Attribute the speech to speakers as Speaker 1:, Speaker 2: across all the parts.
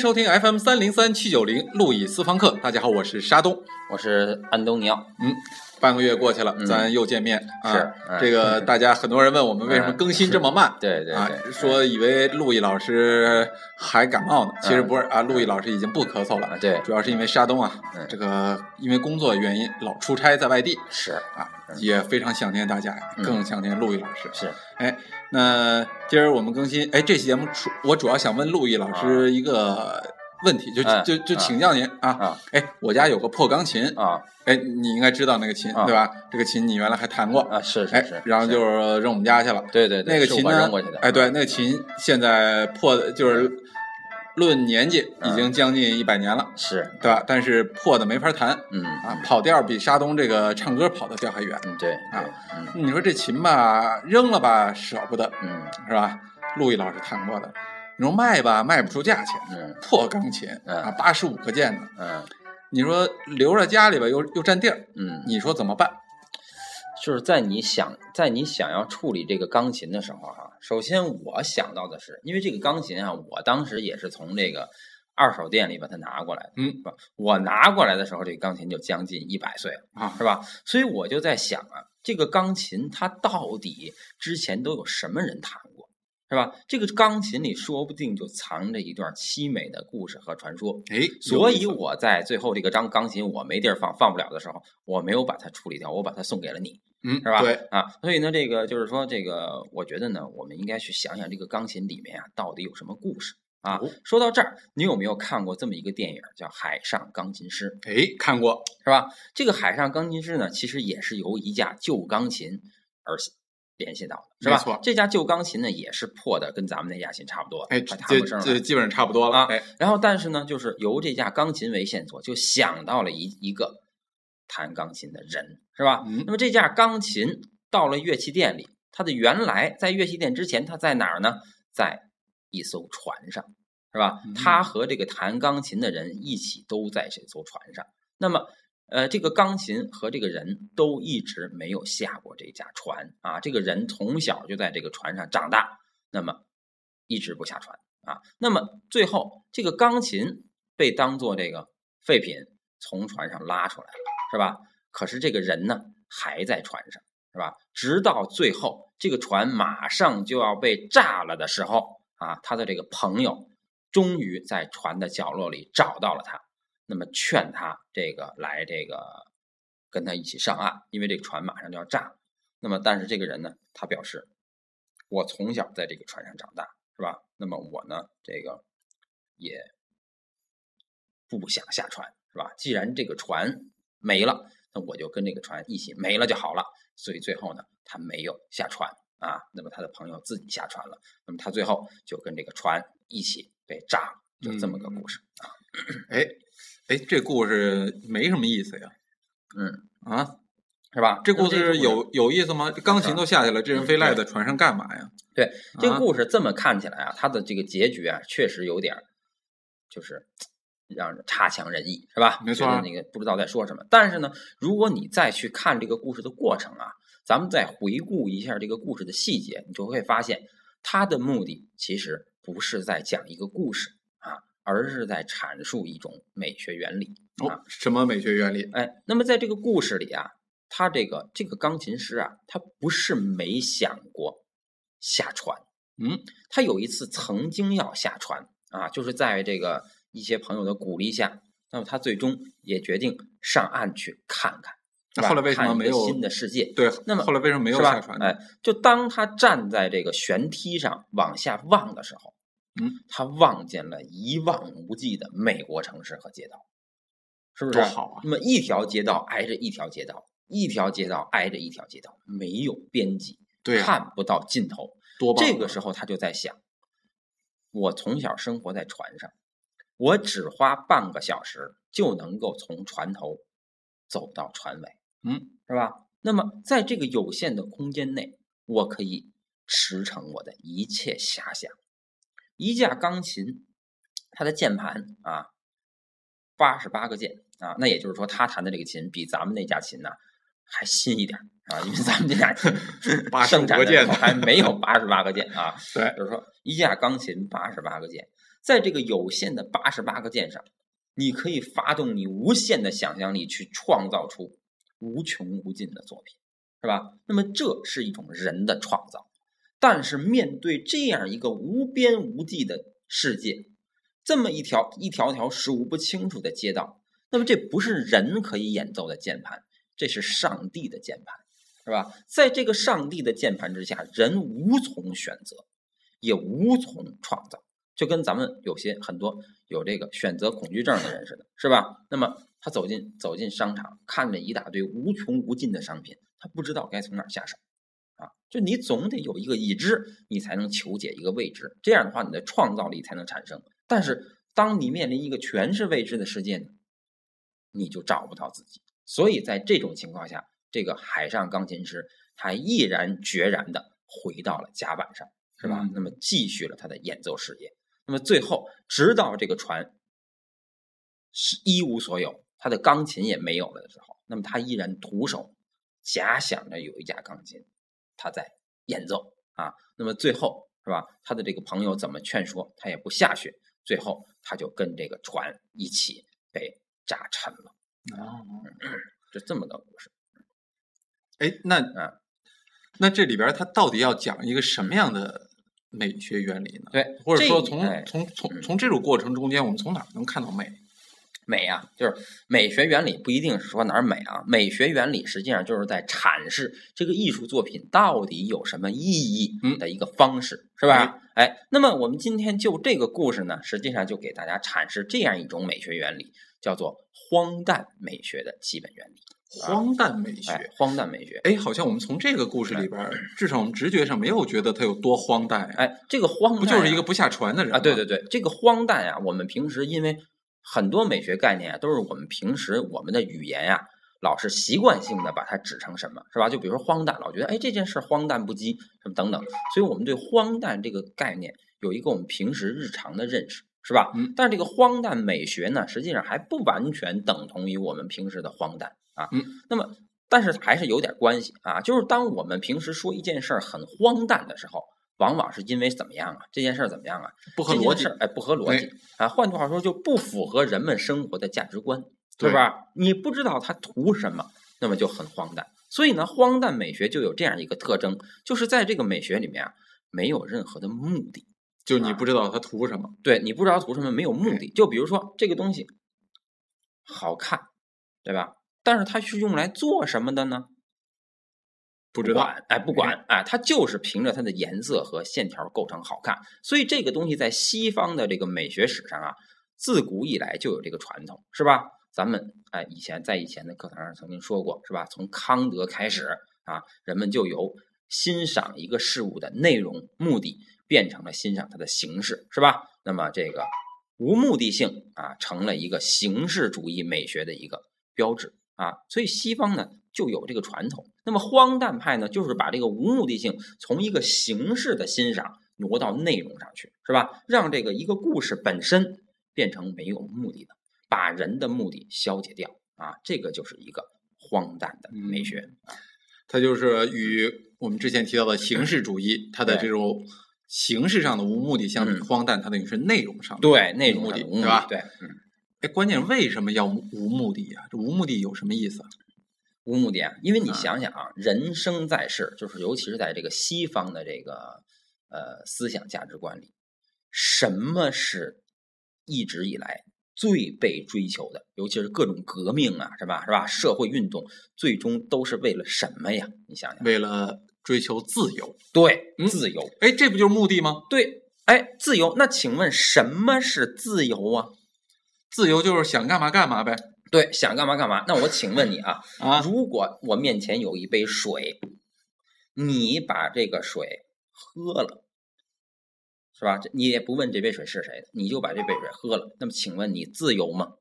Speaker 1: 收听 FM 三零三七九零路易斯方克。大家好，我是沙东，
Speaker 2: 我是安东尼奥。
Speaker 1: 嗯，半个月过去了，
Speaker 2: 嗯。
Speaker 1: 咱又见面。啊
Speaker 2: 是嗯
Speaker 1: 这个 大家很多人问我们为什么更新这么慢。啊
Speaker 2: 对对啊，，
Speaker 1: 说以为陆毅老师还感冒呢，其实不是啊，陆毅老师已经不咳嗽了
Speaker 2: 啊，，对，
Speaker 1: 主要是因为沙东啊
Speaker 2: 嗯，
Speaker 1: 这个因为工作原因老出差在外地
Speaker 2: 是。
Speaker 1: 啊，
Speaker 2: 嗯。
Speaker 1: 也非常想念大家，
Speaker 2: 嗯。
Speaker 1: 更想念陆毅老师。
Speaker 2: 是，
Speaker 1: 哎，那今儿我们更新，哎，这期节目主我主要想问陆毅老师一个问题，就
Speaker 2: 嗯
Speaker 1: 就就请教您啊。
Speaker 2: 啊
Speaker 1: 哎，我家有个破钢琴，
Speaker 2: 啊
Speaker 1: 哎，你应该知道那个琴
Speaker 2: 啊
Speaker 1: 对吧？这个琴你原来还弹过，
Speaker 2: 啊，是
Speaker 1: 哎
Speaker 2: 是是，，
Speaker 1: 然后就是扔我们家去了。
Speaker 2: 对对对，
Speaker 1: 那个琴呢哎，对，那个琴现在破的，就是论年纪已
Speaker 2: 嗯
Speaker 1: 经将近一百年了，
Speaker 2: 是，
Speaker 1: 对吧？但是破的没法弹
Speaker 2: 嗯
Speaker 1: 啊，跑调比沙东这个唱歌跑的调还远。
Speaker 2: 嗯对
Speaker 1: 啊你说这琴吧，扔了吧舍不得，
Speaker 2: 嗯
Speaker 1: 是吧？陆毅老师弹过的，你说卖吧卖不出价钱，
Speaker 2: 嗯
Speaker 1: 破钢琴
Speaker 2: 嗯
Speaker 1: 啊，八十五个键的，
Speaker 2: 嗯
Speaker 1: 你说留着家里边又又占地儿，
Speaker 2: 嗯，
Speaker 1: 你说怎么办？
Speaker 2: 就是在你想在你想要处理这个钢琴的时候哈、首先我想到的是，因为这个钢琴啊，我当时也是从这个二手店里把它拿过来的，
Speaker 1: 嗯？
Speaker 2: 我拿过来的时候，这个钢琴就将近一百岁了。
Speaker 1: 啊，
Speaker 2: 是吧？所以我就在想啊，这个钢琴它到底之前都有什么人弹过，是吧？这个钢琴里说不定就藏着一段凄美的故事和传说。
Speaker 1: 哎，
Speaker 2: 所以我在最后这个张钢琴我没地儿放，放不了的时候，我没有把它处理掉，我把它送给了你，
Speaker 1: 嗯
Speaker 2: 是吧？
Speaker 1: 对，
Speaker 2: 啊，所以呢，这个就是说，这个我觉得呢，我们应该去想想这个钢琴里面啊，到底有什么故事啊？
Speaker 1: 哦
Speaker 2: 说到这儿，你有没有看过这么一个电影叫《海上钢琴师》？
Speaker 1: 哎，看过，
Speaker 2: 是吧？这个海上钢琴师呢，其实也是由一架旧钢琴而联系到的，是吧？
Speaker 1: 没错
Speaker 2: 这架旧钢琴呢，也是破的，跟咱们那架琴差不多，
Speaker 1: 哎，这这基本上差不多了，
Speaker 2: 啊
Speaker 1: 哎，
Speaker 2: 然后，但是呢，就是由这架钢琴为线索，就想到了一一个弹钢琴的人，是吧？
Speaker 1: 嗯
Speaker 2: 那么这架钢琴到了乐器店里，它的原来在乐器店之前，它在哪儿呢？在一艘船上，是吧
Speaker 1: 嗯？
Speaker 2: 他和这个弹钢琴的人一起都在这艘船上。那么，呃，这个钢琴和这个人都一直没有下过这架船啊。这个人从小就在这个船上长大，那么一直不下船啊。那么最后，这个钢琴被当做这个废品从船上拉出来了，是吧？可是这个人呢，还在船上，是吧？直到最后，这个船马上就要被炸了的时候啊，他的这个朋友终于在船的角落里找到了他，那么劝他这个来这个跟他一起上岸，因为这个船马上就要炸了。那么，但是这个人呢，他表示，我从小在这个船上长大，是吧？那么我呢，这个也不想下船，是吧？既然这个船没了，那我就跟这个船一起没了就好了。所以最后呢，他没有下船啊。那么他的朋友自己下船了，那么他最后就跟这个船一起被炸了，就这么个故事啊。
Speaker 1: 哎，哎，这故事没什么意思呀，
Speaker 2: 嗯，
Speaker 1: 啊，
Speaker 2: 是吧？
Speaker 1: 这故事有有意思吗？这钢琴都下去了，这人非赖在船上干嘛呀？
Speaker 2: 对这个
Speaker 1: 啊
Speaker 2: 故事这么看起来啊，它的这个结局啊，确实有点儿就是让人差强人意，是吧？
Speaker 1: 没错啊
Speaker 2: 那个不知道在说什么。但是呢，如果你再去看这个故事的过程啊，咱们再回顾一下这个故事的细节，你就会发现，它的目的其实不是在讲一个故事啊，而是在阐述一种美学原理啊。
Speaker 1: 哦，什么美学原理？
Speaker 2: 哎，那么在这个故事里啊，他这个这个钢琴师啊，他不是没想过下船，
Speaker 1: 嗯，
Speaker 2: 他有一次曾经要下船啊，就是在这个一些朋友的鼓励下，那么他最终也决定上岸去看看，
Speaker 1: 那后来为什么没有
Speaker 2: 新的世界？
Speaker 1: 对，
Speaker 2: 那么
Speaker 1: 后来为什么没有下船呢？
Speaker 2: 哎，就当他站在这个舷梯上往下望的时候，
Speaker 1: 嗯，
Speaker 2: 他望见了一望无际的美国城市和街道，是不是？
Speaker 1: 多好啊
Speaker 2: 那么一条街道挨着一条街道，一条街道挨着一条街道，没有边际，
Speaker 1: 对呀，
Speaker 2: 看不到尽头。
Speaker 1: 多棒啊！
Speaker 2: 这个时候他就在想，我从小生活在船上，我只花半个小时就能够从船头走到船尾，
Speaker 1: 嗯，
Speaker 2: 是吧？那么在这个有限的空间内，我可以驰骋我的一切遐想。一架钢琴，它的键盘啊，八十八个键啊，那也就是说，他弹的这个琴比咱们那架琴呢还新一点啊，因为咱们这架琴
Speaker 1: 85
Speaker 2: 生产
Speaker 1: 键
Speaker 2: 的还没有八十八个键啊。
Speaker 1: 对，
Speaker 2: 就是说一架钢琴八十八个键，在这个有限的八十八个键上，你可以发动你无限的想象力去创造出无穷无尽的作品，是吧？那么这是一种人的创造。但是面对这样一个无边无际的世界，这么一条一条条数不清楚的街道，那么这不是人可以演奏的键盘，这是上帝的键盘，是吧？在这个上帝的键盘之下，人无从选择，也无从创造，就跟咱们有些很多有这个选择恐惧症的人似的，是吧？那么他走进走进商场，看着一大堆无穷无尽的商品，他不知道该从哪下手。啊，就你总得有一个已知，你才能求解一个未知，这样的话，你的创造力才能产生。但是，当你面临一个全是未知的世界呢，你就找不到自己。所以在这种情况下，这个海上钢琴师他毅然决然的回到了甲板上，是吧？那么继续了他的演奏事业。那么最后，直到这个船是一无所有，他的钢琴也没有了的时候，那么他依然徒手假想着有一架钢琴。他在演奏啊，那么最后是吧？他的这个朋友怎么劝说他也不下去，最后他就跟这个船一起被炸沉了。哦，就这么个故事。
Speaker 1: 哎，那啊，那这里边他到底要讲一个什么样的美学原理呢？
Speaker 2: 对，
Speaker 1: 或者说从从从从这种过程中间，我们从哪能看到美？
Speaker 2: 美啊，就是美学原理不一定是说哪儿美啊。美学原理实际上就是在阐释这个艺术作品到底有什么意义的一个方式，是吧？哎，那么我们今天就这个故事呢，实际上就给大家阐释这样一种美学原理，叫做荒诞美学的基本原理。
Speaker 1: 荒诞美学，
Speaker 2: 荒诞美学。
Speaker 1: 哎，好像我们从这个故事里边，至少我们直觉上没有觉得它有多荒诞。
Speaker 2: 哎，这个荒
Speaker 1: 不就是一个不下船的人
Speaker 2: 啊？对对对，这个荒诞呀，我们平时因为。很多美学概念啊，都是我们平时我们的语言呀，老是习惯性的把它指成什么，是吧？就比如说荒诞，老觉得哎这件事荒诞不羁，什么等等。所以我们对荒诞这个概念有一个我们平时日常的认识，是吧？
Speaker 1: 嗯。
Speaker 2: 但这个荒诞美学呢，实际上还不完全等同于我们平时的荒诞啊。
Speaker 1: 嗯。
Speaker 2: 那么，但是还是有点关系啊。就是当我们平时说一件事儿很荒诞的时候。往往是因为怎么样啊？这件事儿怎么样啊？
Speaker 1: 不合逻辑，
Speaker 2: 哎，不合逻辑啊！换句话说，就不符合人们生活的价值观，对吧？你不知道他图什么，那么就很荒诞。所以呢，荒诞美学就有这样一个特征，就是在这个美学里面啊，没有任何的目的，
Speaker 1: 就你不知道他图什么。
Speaker 2: 对你不知道图什么，没有目的。就比如说这个东西好看，对吧？但是它是用来做什么的呢？
Speaker 1: 不知道，
Speaker 2: 哎，不管，哎，它就是凭着它的颜色和线条构成好看，所以这个东西在西方的这个美学史上啊，自古以来就有这个传统，是吧？咱们哎，以前在以前的课堂上曾经说过，是吧？从康德开始啊，人们就由欣赏一个事物的内容、目的，变成了欣赏它的形式，是吧？那么这个无目的性啊，成了一个形式主义美学的一个标志啊，所以西方呢。就有这个传统。那么荒诞派呢，就是把这个无目的性从一个形式的欣赏挪到内容上去，是吧？让这个一个故事本身变成没有目的的，把人的目的消解掉啊，这个就是一个荒诞的美学。
Speaker 1: 它就是与我们之前提到的形式主义，它的这种形式上的无目的相比，荒诞它等于是内容上
Speaker 2: 对内容
Speaker 1: 目的，
Speaker 2: 对
Speaker 1: 吧？
Speaker 2: 对，嗯。
Speaker 1: 哎，关键为什么要无目的呀？这无目的有什么意思？
Speaker 2: 无目的啊，因为你想想啊，人生在世，就是尤其是在这个西方的这个呃思想价值观里，什么是一直以来最被追求的？尤其是各种革命啊，是吧？是吧？社会运动最终都是为了什么呀？你想想，
Speaker 1: 为了追求自由。
Speaker 2: 对，自由。
Speaker 1: 哎，这不就是目的吗？
Speaker 2: 对，哎，自由。那请问什么是自由啊？
Speaker 1: 自由就是想干嘛干嘛呗。
Speaker 2: 对，想干嘛干嘛。那我请问你啊，
Speaker 1: 啊，
Speaker 2: 如果我面前有一杯水，你把这个水喝了，是吧？你也不问这杯水是谁的，你就把这杯水喝了。那么，请问你自由吗？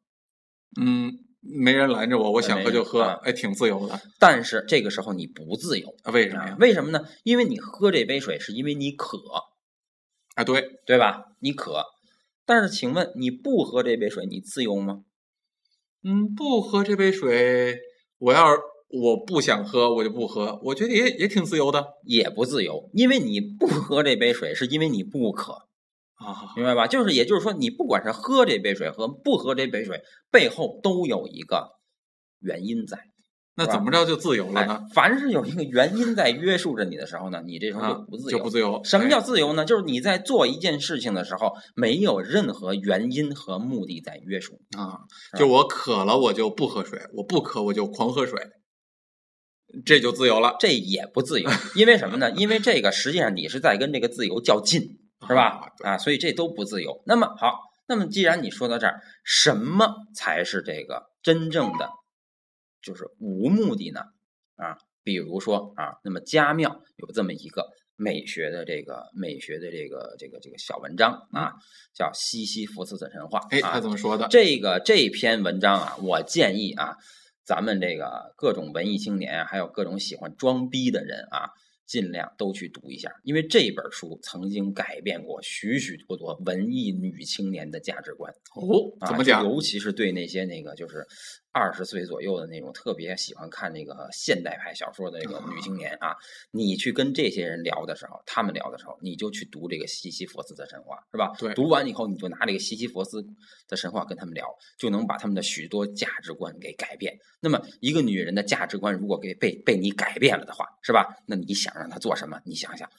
Speaker 1: 嗯，没人拦着我，我想喝就喝，哎，挺自由的。
Speaker 2: 但是这个时候你不自由，
Speaker 1: 为什么呀？
Speaker 2: 为什么呢？因为你喝这杯水是因为你渴，
Speaker 1: 啊，对
Speaker 2: 对吧？你渴。但是，请问你不喝这杯水，你自由吗？
Speaker 1: 嗯，不喝这杯水，我要是我不想喝，我就不喝。我觉得也也挺自由的，
Speaker 2: 也不自由，因为你不喝这杯水，是因为你不渴
Speaker 1: 啊，
Speaker 2: 明白吧？就是也就是说，你不管是喝这杯水和不喝这杯水，背后都有一个原因在。
Speaker 1: 那怎么着就自由了呢？
Speaker 2: 凡是有一个原因在约束着你的时候呢，你这时候就不自
Speaker 1: 由。就不自由。
Speaker 2: 什么叫自由呢？就是你在做一件事情的时候，没有任何原因和目的在约束
Speaker 1: 啊。就我渴了，我就不喝水；我不渴，我就狂喝水。这就自由了。
Speaker 2: 这也不自由，因为什么呢？因为这个实际上你是在跟这个自由较劲，是吧？啊，所以这都不自由。那么好，那么既然你说到这儿，什么才是这个真正的？就是无目的呢，啊，比如说啊，那么家庙有这么一个美学的这个美学的这个这个这个小文章啊，叫《西西弗斯的神话》。
Speaker 1: 哎，他怎么说的？
Speaker 2: 这个这篇文章啊，我建议啊，咱们这个各种文艺青年，还有各种喜欢装逼的人啊。尽量都去读一下，因为这本书曾经改变过许许多多文艺女青年的价值观。
Speaker 1: 哦，怎么讲？
Speaker 2: 尤其是对那些那个就是二十岁左右的那种特别喜欢看那个现代派小说的那个女青年啊，你去跟这些人聊的时候，他们聊的时候，你就去读这个西西弗斯的神话，是吧？
Speaker 1: 对。
Speaker 2: 读完以后，你就拿这个西西弗斯的神话跟他们聊，就能把他们的许多价值观给改变。那么，一个女人的价值观如果给被被你改变了的话，是吧？那你想。让她做什么？你想想，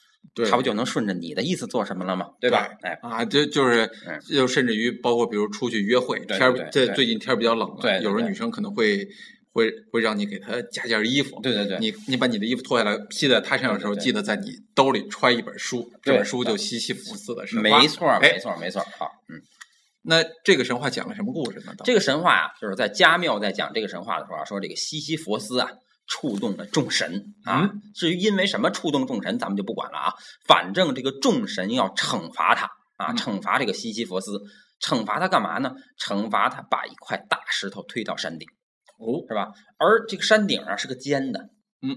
Speaker 2: 他不就能顺着你的意思做什么了吗？对吧？哎
Speaker 1: 啊，这就是，就甚至于包括比如出去约会，天儿这最近天儿比较冷了，有时候女生可能会会会让你给她加件衣服。
Speaker 2: 对对对，
Speaker 1: 你你把你的衣服脱下来披在她身上的时候，记得在你兜里揣一本书，这本书就西西弗斯的神
Speaker 2: 话。没错，没错，没错。好，嗯，
Speaker 1: 那这个神话讲了什么故事呢？
Speaker 2: 这个神话啊，就是在加缪在讲这个神话的时候说，这个西西弗斯啊。触动了众神啊！至于因为什么触动众神，咱们就不管了啊。反正这个众神要惩罚他啊，惩罚这个西西弗斯，惩罚他干嘛呢？惩罚他把一块大石头推到山顶，
Speaker 1: 哦，
Speaker 2: 是吧？而这个山顶啊是个尖的，
Speaker 1: 嗯，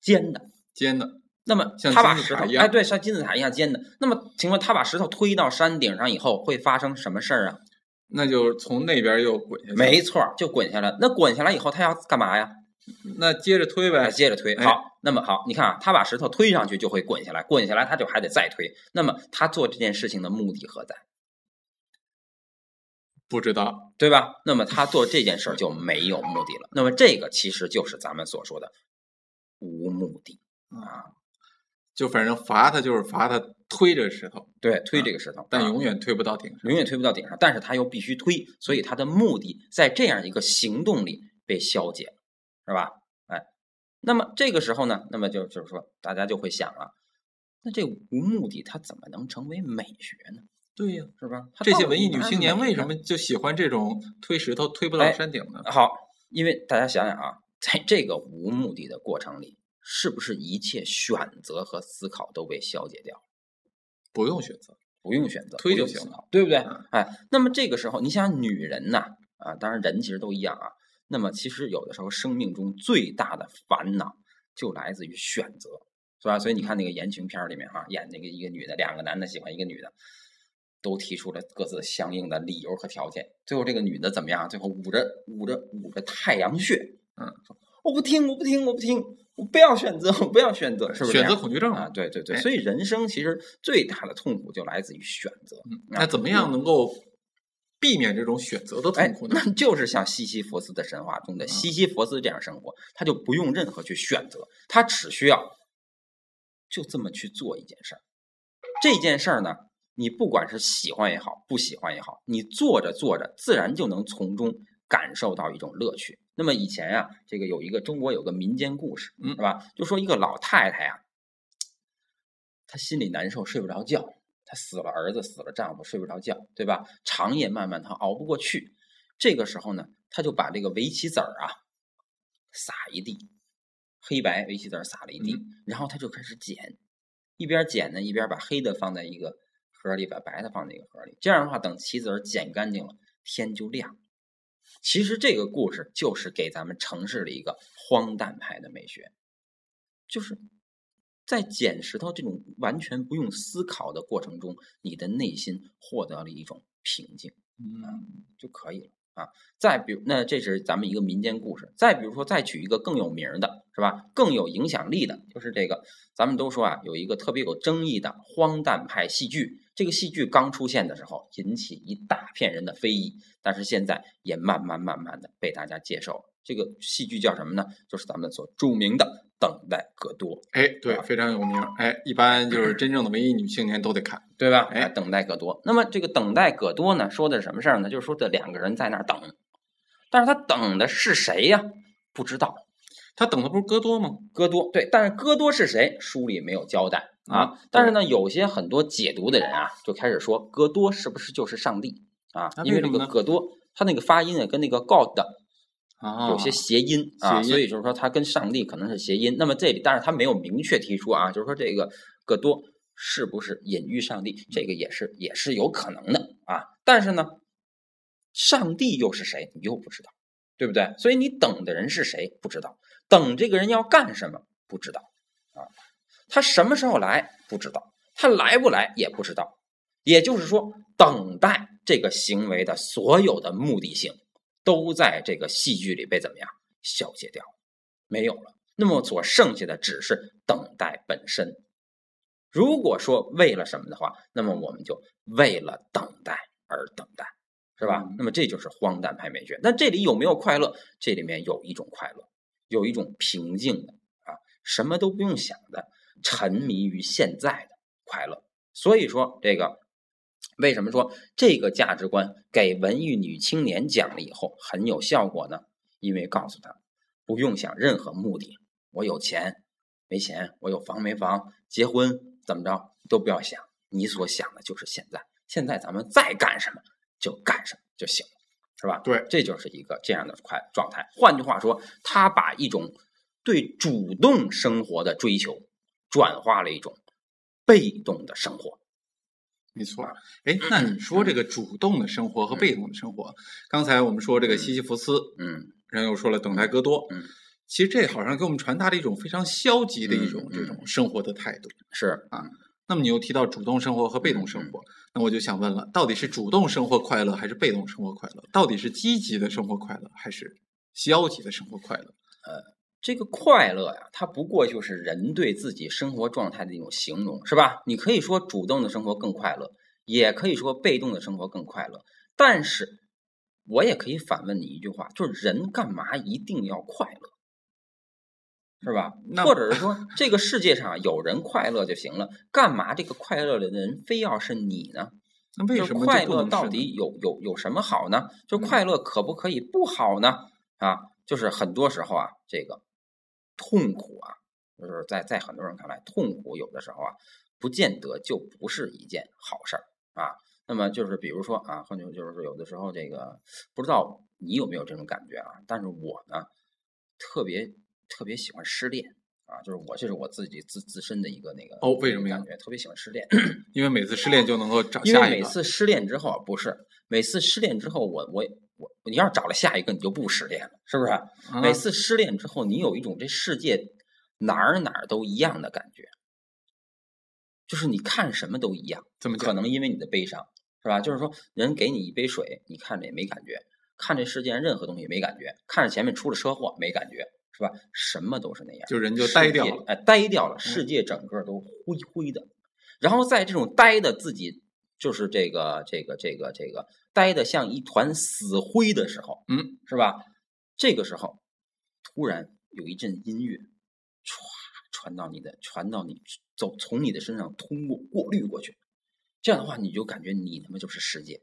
Speaker 2: 尖的，
Speaker 1: 尖的。
Speaker 2: 那么他把石头，哎，对，像金字塔一样尖的。那么，请问他把石头推到山顶上以后会发生什么事儿啊？
Speaker 1: 那就从那边又滚下来。
Speaker 2: 没错，就滚下来。那滚下来以后，他要干嘛呀？
Speaker 1: 那接着推呗，
Speaker 2: 接着推。好，那么好，你看啊，他把石头推上去就会滚下来，滚下来他就还得再推。那么他做这件事情的目的何在？
Speaker 1: 不知道，
Speaker 2: 对吧？那么他做这件事儿就没有目的了。那么这个其实就是咱们所说的无目的啊，
Speaker 1: 就反正罚他就是罚他推这个石头，
Speaker 2: 对，推这个石头，
Speaker 1: 但永远推不到顶上，
Speaker 2: 永远推不到顶上。但是他又必须推，所以他的目的在这样一个行动里被消解。是吧？哎，那么这个时候呢，那么就就是说，大家就会想了，那这无目的它怎么能成为美学呢？
Speaker 1: 对呀，
Speaker 2: 是吧？
Speaker 1: 这些文艺女青年为什么就喜欢这种推石头推不到山顶呢？
Speaker 2: 好，因为大家想想啊，在这个无目的的过程里，是不是一切选择和思考都被消解掉？
Speaker 1: 不用选择，
Speaker 2: 不用选择，
Speaker 1: 推就行
Speaker 2: 了，对不对？哎，那么这个时候，你想，女人呐，啊，当然人其实都一样啊。那么，其实有的时候，生命中最大的烦恼就来自于选择，是吧？所以你看那个言情片里面，哈，演那个一个女的，两个男的喜欢一个女的，都提出了各自相应的理由和条件。最后这个女的怎么样？最后捂着捂着捂着太阳穴，嗯，说我不听，我不听，我不听，我不要选择，我不要选择，是不是？
Speaker 1: 选择恐惧症
Speaker 2: 啊？对对对。所以人生其实最大的痛苦就来自于选择。
Speaker 1: 那怎么样能够？避免这种选择的痛苦，
Speaker 2: 那就是像西西弗斯的神话中的西西弗斯这样生活，他就不用任何去选择，他只需要就这么去做一件事儿。这件事儿呢，你不管是喜欢也好，不喜欢也好，你做着做着，自然就能从中感受到一种乐趣。那么以前啊，这个有一个中国有个民间故事，是吧？就说一个老太太呀，她心里难受，睡不着觉。她死了儿子，死了丈夫，睡不着觉，对吧？长夜漫漫，她熬不过去。这个时候呢，她就把这个围棋子儿啊撒一地，黑白围棋子儿撒了一地，然后她就开始捡，一边捡呢，一边把黑的放在一个盒里，把白的放在一个盒里。这样的话，等棋子儿捡干净了，天就亮。其实这个故事就是给咱们城市的一个荒诞派的美学，就是。在捡石头这种完全不用思考的过程中，你的内心获得了一种平静，嗯，就可以了啊。再比如，那这是咱们一个民间故事。再比如说，再举一个更有名的，是吧？更有影响力的，就是这个，咱们都说啊，有一个特别有争议的荒诞派戏剧，这个戏剧刚出现的时候，引起一大片人的非议，但是现在也慢慢慢慢的被大家接受。这个戏剧叫什么呢？就是咱们所著名的《等待戈多》。
Speaker 1: 哎，对，非常有名。哎，一般就是真正的文艺女青年都得看，
Speaker 2: 对吧？哎，《等待戈多》。那么这个《等待戈多》呢，说的是什么事儿呢？就是说这两个人在那儿等，但是他等的是谁呀？不知道。
Speaker 1: 他等的不是戈多吗？
Speaker 2: 戈多，对。但是戈多是谁？书里没有交代啊。但是呢，有些很多解读的人啊，就开始说戈多是不是就是上帝啊？因为这个戈多，他那个发音啊，跟那个 God。有些谐音啊，所以就是说他跟上帝可能是谐音。那么这里，但是他没有明确提出啊，就是说这个戈多是不是隐喻上帝，这个也是也是有可能的啊。但是呢，上帝又是谁，你又不知道，对不对？所以你等的人是谁不知道，等这个人要干什么不知道啊，他什么时候来不知道，他来不来也不知道。也就是说，等待这个行为的所有的目的性。都在这个戏剧里被怎么样消解掉，没有了。那么所剩下的只是等待本身。如果说为了什么的话，那么我们就为了等待而等待，是吧？那么这就是荒诞派美学。那这里有没有快乐？这里面有一种快乐，有一种平静的啊，什么都不用想的，沉迷于现在的快乐。所以说这个。为什么说这个价值观给文艺女青年讲了以后很有效果呢？因为告诉她不用想任何目的，我有钱没钱，我有房没房，结婚怎么着都不要想，你所想的就是现在。现在咱们再干什么就干什么就行了，是吧？
Speaker 1: 对，
Speaker 2: 这就是一个这样的快状态。换句话说，他把一种对主动生活的追求转化了一种被动的生活。
Speaker 1: 没错，哎，那你说这个主动的生活和被动的生活，刚才我们说这个西西弗斯，
Speaker 2: 嗯，
Speaker 1: 然后又说了等待戈多，
Speaker 2: 嗯，
Speaker 1: 其实这好像给我们传达了一种非常消极的一种这种生活的态度，
Speaker 2: 是
Speaker 1: 啊。那么你又提到主动生活和被动生活，那我就想问了，到底是主动生活快乐还是被动生活快乐？到底是积极的生活快乐还是消极的生活快乐？
Speaker 2: 呃。这个快乐呀，它不过就是人对自己生活状态的一种形容，是吧？你可以说主动的生活更快乐，也可以说被动的生活更快乐。但是，我也可以反问你一句话：就是人干嘛一定要快乐，是吧？或者是说，这个世界上有人快乐就行了，干嘛这个快乐的人非要是你呢？
Speaker 1: 那为什么
Speaker 2: 快乐到底有有有什么好呢？就快乐可不可以不好呢？啊，就是很多时候啊，这个。痛苦啊，就是在在很多人看来，痛苦有的时候啊，不见得就不是一件好事儿啊。那么就是比如说啊，换句话就是说，有的时候这个不知道你有没有这种感觉啊？但是我呢，特别特别喜欢失恋啊，就是我这是我自己自自身的一个那个
Speaker 1: 哦，为什么
Speaker 2: 感觉特别喜欢失恋？
Speaker 1: 因为每次失恋就能够找
Speaker 2: 下一个。因为每次失恋之后不是每次失恋之后，我我。我你要是找了下一个，你就不失恋了，是不是？每次失恋之后，你有一种这世界哪儿哪儿都一样的感觉，就是你看什么都一样。
Speaker 1: 怎么
Speaker 2: 可能因为你的悲伤，是吧？就是说，人给你一杯水，你看着也没感觉；看这世界上任何东西没感觉；看着前面出了车祸没感觉，是吧？什么都是那样，
Speaker 1: 就人就呆掉了，
Speaker 2: 哎，呆掉了，世界整个都灰灰的。然后在这种呆的自己。就是这个这个这个这个呆的像一团死灰的时候，
Speaker 1: 嗯，
Speaker 2: 是吧？这个时候突然有一阵音乐，唰传到你的，传到你走，从你的身上通过过滤过去，这样的话你就感觉你他妈就是世界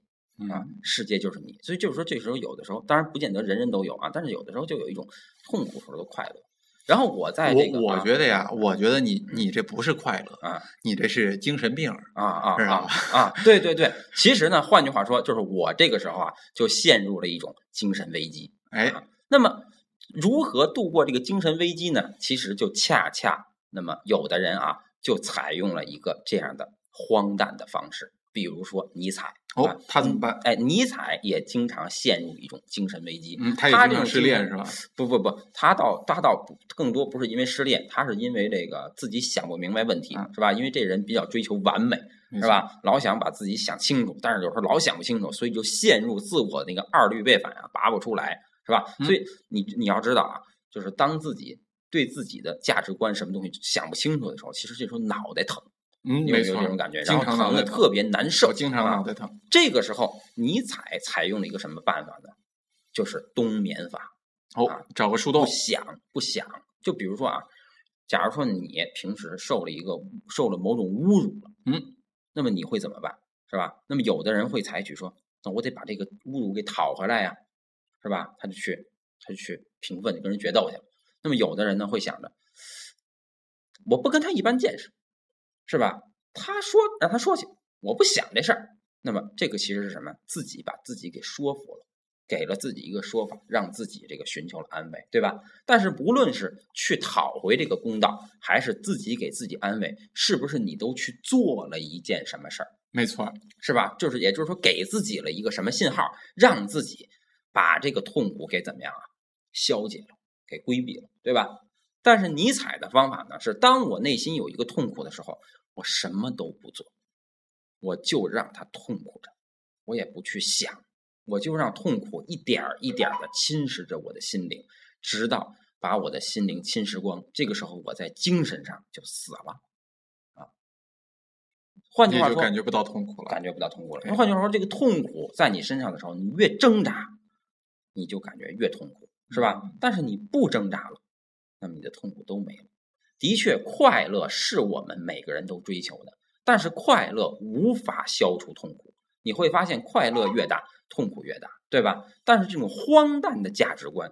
Speaker 2: 啊，世界就是你。所以就是说，这时候有的时候，当然不见得人人都有啊，但是有的时候就有一种痛苦时候的快乐。然后我在这个，
Speaker 1: 我觉得呀，我觉得你你这不是快乐
Speaker 2: 啊，
Speaker 1: 你这是精神病
Speaker 2: 啊啊啊啊！对对对，其实呢，换句话说，就是我这个时候啊，就陷入了一种精神危机。
Speaker 1: 哎，
Speaker 2: 那么如何度过这个精神危机呢？其实就恰恰，那么有的人啊，就采用了一个这样的荒诞的方式。比如说尼采
Speaker 1: 哦，他怎么办？
Speaker 2: 哎，尼采也经常陷入一种精神危机。
Speaker 1: 嗯，他
Speaker 2: 这种
Speaker 1: 失恋是吧？
Speaker 2: 不不不，他倒他倒更多不是因为失恋，他是因为这个自己想不明白问题，是吧？因为这人比较追求完美，是吧？老想把自己想清楚，但是有时候老想不清楚，所以就陷入自我那个二律背反啊，拔不出来，是吧？所以你你要知道啊，就是当自己对自己的价值观什么东西想不清楚的时候，其实这时候脑袋疼。
Speaker 1: 嗯，
Speaker 2: 有没有这种感觉？然
Speaker 1: 经
Speaker 2: 后
Speaker 1: 常
Speaker 2: 疼的特别难受，
Speaker 1: 经常
Speaker 2: 啊
Speaker 1: 脑袋疼。
Speaker 2: 这个时候，尼采采用了一个什么办法呢？就是冬眠法，
Speaker 1: 哦
Speaker 2: 啊，
Speaker 1: 找个树洞
Speaker 2: 不，想不想。就比如说啊，假如说你平时受了一个受了某种侮辱了，
Speaker 1: 嗯，
Speaker 2: 那么你会怎么办？是吧？那么有的人会采取说，那我得把这个侮辱给讨回来呀，是吧？他就去他就去平分，跟人决斗去了。那么有的人呢会想着，我不跟他一般见识，是吧？他说让他说去，我不想这事儿。那么这个其实是什么？自己把自己给说服了，给了自己一个说法，让自己这个寻求了安慰，对吧？但是不论是去讨回这个公道，还是自己给自己安慰，是不是你都去做了一件什么事儿？
Speaker 1: 没错，
Speaker 2: 是吧？就是也就是说，给自己了一个什么信号，让自己把这个痛苦给怎么样啊，消解了，给规避了，对吧？但是尼采的方法呢，是当我内心有一个痛苦的时候，我什么都不做，我就让它痛苦着，我也不去想，我就让痛苦一点儿一点儿的侵蚀着我的心灵，直到把我的心灵侵蚀光。这个时候，我在精神上就死了啊。换句话说，
Speaker 1: 就感觉不到痛苦了。
Speaker 2: 感觉不到痛苦了。
Speaker 1: 对
Speaker 2: 那换句话说，这个痛苦在你身上的时候，你越挣扎，你就感觉越痛苦，是吧？但是你不挣扎了，那么你的痛苦都没了。的确，快乐是我们每个人都追求的，但是快乐无法消除痛苦。你会发现，快乐越大，痛苦越大，对吧？但是这种荒诞的价值观，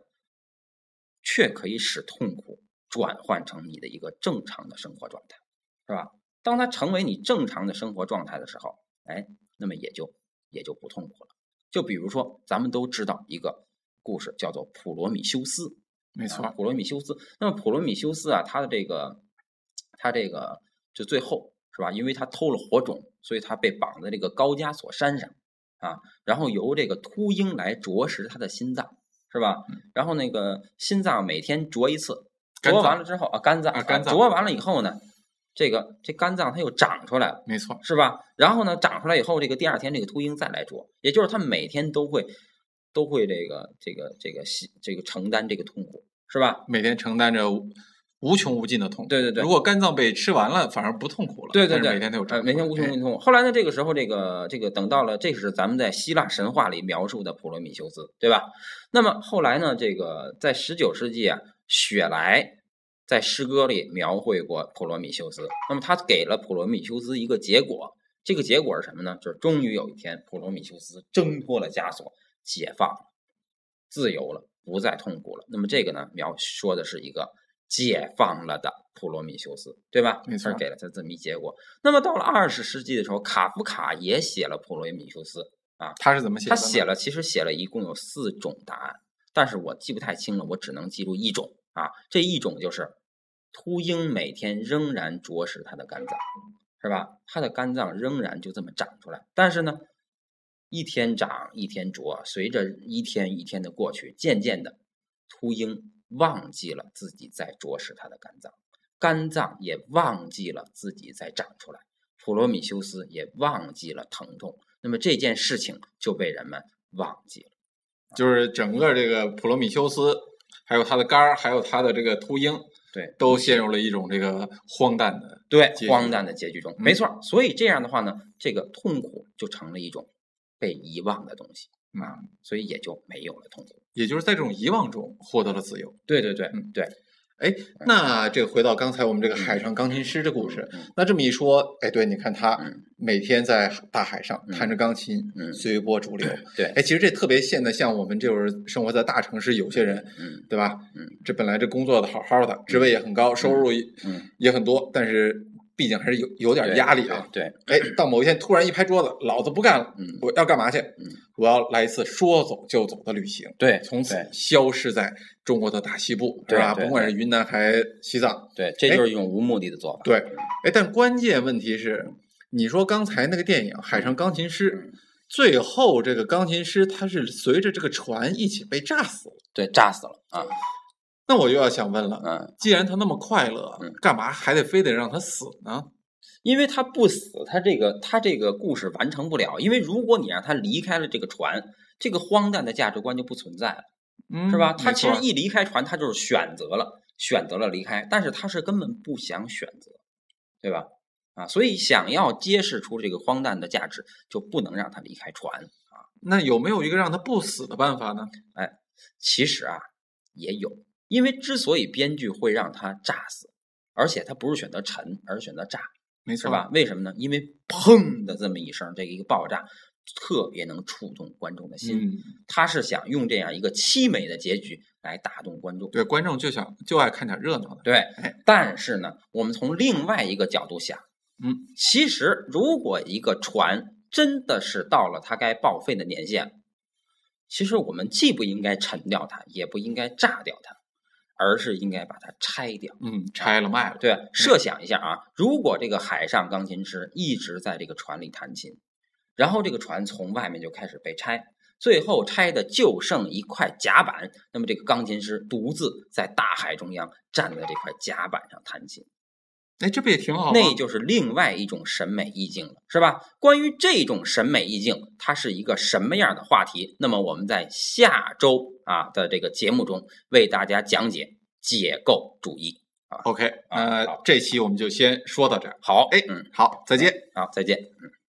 Speaker 2: 却可以使痛苦转换成你的一个正常的生活状态，是吧？当它成为你正常的生活状态的时候，哎，那么也就也就不痛苦了。就比如说，咱们都知道一个故事，叫做普罗米修斯。
Speaker 1: 没错
Speaker 2: 啊，普罗米修斯。那么普罗米修斯啊，他的这个，他这个就最后是吧？因为他偷了火种，所以他被绑在这个高加索山上啊，然后由这个秃鹰来啄食他的心脏，是吧？然后那个心脏每天啄一次，啄完了之后啊，肝脏
Speaker 1: 啊肝脏
Speaker 2: 啄完了以后呢，这个这肝脏它又长出来了。
Speaker 1: 没错，
Speaker 2: 是吧？然后呢，长出来以后，这个第二天这个秃鹰再来啄，也就是他每天都会都会这个这个这个吸这个承担这个痛苦，是吧？
Speaker 1: 每天承担着无无穷无尽的痛苦。
Speaker 2: 对对对
Speaker 1: 如果肝脏被吃完了，反而不痛苦了。
Speaker 2: 对对对，
Speaker 1: 每天都有
Speaker 2: 呃，每天无穷无尽痛苦。后来呢，这个时候这个这个等到了，这是咱们在希腊神话里描述的普罗米修斯，对吧？那么后来呢，这个在十九世纪啊，雪莱在诗歌里描绘过普罗米修斯。那么他给了普罗米修斯一个结果，这个结果是什么呢？就是终于有一天，普罗米修斯挣脱了枷锁，解放了，自由了，不再痛苦了。那么这个呢，描说的是一个解放了的普罗米修斯，对吧？
Speaker 1: 没错
Speaker 2: 给了他这么一结果。那么到了二十世纪的时候，卡夫卡也写了普罗米修斯啊，
Speaker 1: 他是怎么写的？
Speaker 2: 他写了，其实写了一共有四种答案，但是我记不太清了，我只能记住一种啊，这一种就是秃鹰每天仍然啄食他的肝脏，是吧？他的肝脏仍然就这么长出来，但是呢，一天长一天啄，随着一天一天的过去，渐渐的，秃鹰忘记了自己在啄食它的肝脏，肝脏也忘记了自己在长出来，普罗米修斯也忘记了疼痛。那么这件事情就被人们忘记了。
Speaker 1: 就是整个这个普罗米修斯，还有他的肝儿，还有他的这个秃鹰，
Speaker 2: 对，
Speaker 1: 都陷入了一种这个荒诞的。
Speaker 2: 对荒诞的结局中，
Speaker 1: 嗯
Speaker 2: 没错。所以这样的话呢，这个痛苦就成了一种被遗忘的东西啊，所以也就没有了痛苦。
Speaker 1: 也就是在这种遗忘中获得了自由。
Speaker 2: 对对对
Speaker 1: 嗯
Speaker 2: 对，
Speaker 1: 哎，那这个回到刚才我们这个海上钢琴师的故事，
Speaker 2: 嗯
Speaker 1: 那这么一说，哎，对，你看他
Speaker 2: 嗯
Speaker 1: 每天在大海上
Speaker 2: 嗯
Speaker 1: 弹着钢琴，
Speaker 2: 嗯
Speaker 1: 随波逐流。
Speaker 2: 对
Speaker 1: 哎，其实这特别现在像我们这种生活在大城市，有些人，
Speaker 2: 嗯
Speaker 1: 对吧？
Speaker 2: 嗯，
Speaker 1: 这本来这工作的好好的，职位也很高，收入也
Speaker 2: 嗯，
Speaker 1: 也很多，但是毕竟还是有有点压力啊。
Speaker 2: 对，
Speaker 1: 哎，到某一天突然一拍桌子，老子不干了，
Speaker 2: 嗯
Speaker 1: 我要干嘛去？
Speaker 2: 嗯，
Speaker 1: 我要来一次说走就走的旅行。
Speaker 2: 对，
Speaker 1: 从此消失在中国的大西部？
Speaker 2: 对对
Speaker 1: 甭管是云南还是西藏，
Speaker 2: 对，这就是一种无目的的做法。
Speaker 1: 对。哎，但关键问题是，你说刚才那个电影《海上钢琴师》，
Speaker 2: 嗯
Speaker 1: 最后这个钢琴师他是随着这个船一起被炸死了。
Speaker 2: 对，炸死了啊，
Speaker 1: 那我又要想问了，
Speaker 2: 嗯，
Speaker 1: 既然他那么快乐
Speaker 2: 嗯，
Speaker 1: 干嘛还得非得让他死呢？
Speaker 2: 因为他不死，他这个他这个故事完成不了。因为如果你让他离开了这个船，这个荒诞的价值观就不存在了。
Speaker 1: 嗯
Speaker 2: 是吧？他其实一离开船，他就是选择了选择了离开，但是他是根本不想选择，对吧？啊，所以想要揭示出这个荒诞的价值，就不能让他离开船啊。
Speaker 1: 那有没有一个让他不死的办法呢？
Speaker 2: 哎其实啊，也有，因为之所以编剧会让他炸死，而且他不是选择沉，而是选择炸，
Speaker 1: 没错
Speaker 2: 是吧？？为什么呢？因为砰的这么一声，这个一个爆炸，特别能触动观众的心。
Speaker 1: 嗯，
Speaker 2: 他是想用这样一个凄美的结局来打动观众。
Speaker 1: 对，观众就想就爱看点热闹的。
Speaker 2: 对
Speaker 1: 哎，
Speaker 2: 但是呢，我们从另外一个角度想，
Speaker 1: 嗯，
Speaker 2: 其实如果一个船真的是到了它该报废的年限，其实我们既不应该沉掉它，也不应该炸掉它，而是应该把它拆掉。
Speaker 1: 嗯，拆了卖了。
Speaker 2: 对，设想一下啊，如果这个海上钢琴师一直在这个船里弹琴，然后这个船从外面就开始被拆，最后拆的就剩一块甲板，那么这个钢琴师独自在大海中央站在这块甲板上弹琴，
Speaker 1: 哎，这不也挺好吗？
Speaker 2: 那就是另外一种审美意境了，是吧？关于这种审美意境，它是一个什么样的话题？那么我们在下周啊的这个节目中为大家讲解解构主义。
Speaker 1: OK，
Speaker 2: 啊
Speaker 1: 呃，这期我们就先说到这儿。
Speaker 2: 好，
Speaker 1: 哎
Speaker 2: 嗯，
Speaker 1: 好，再见。
Speaker 2: 好，再见。嗯。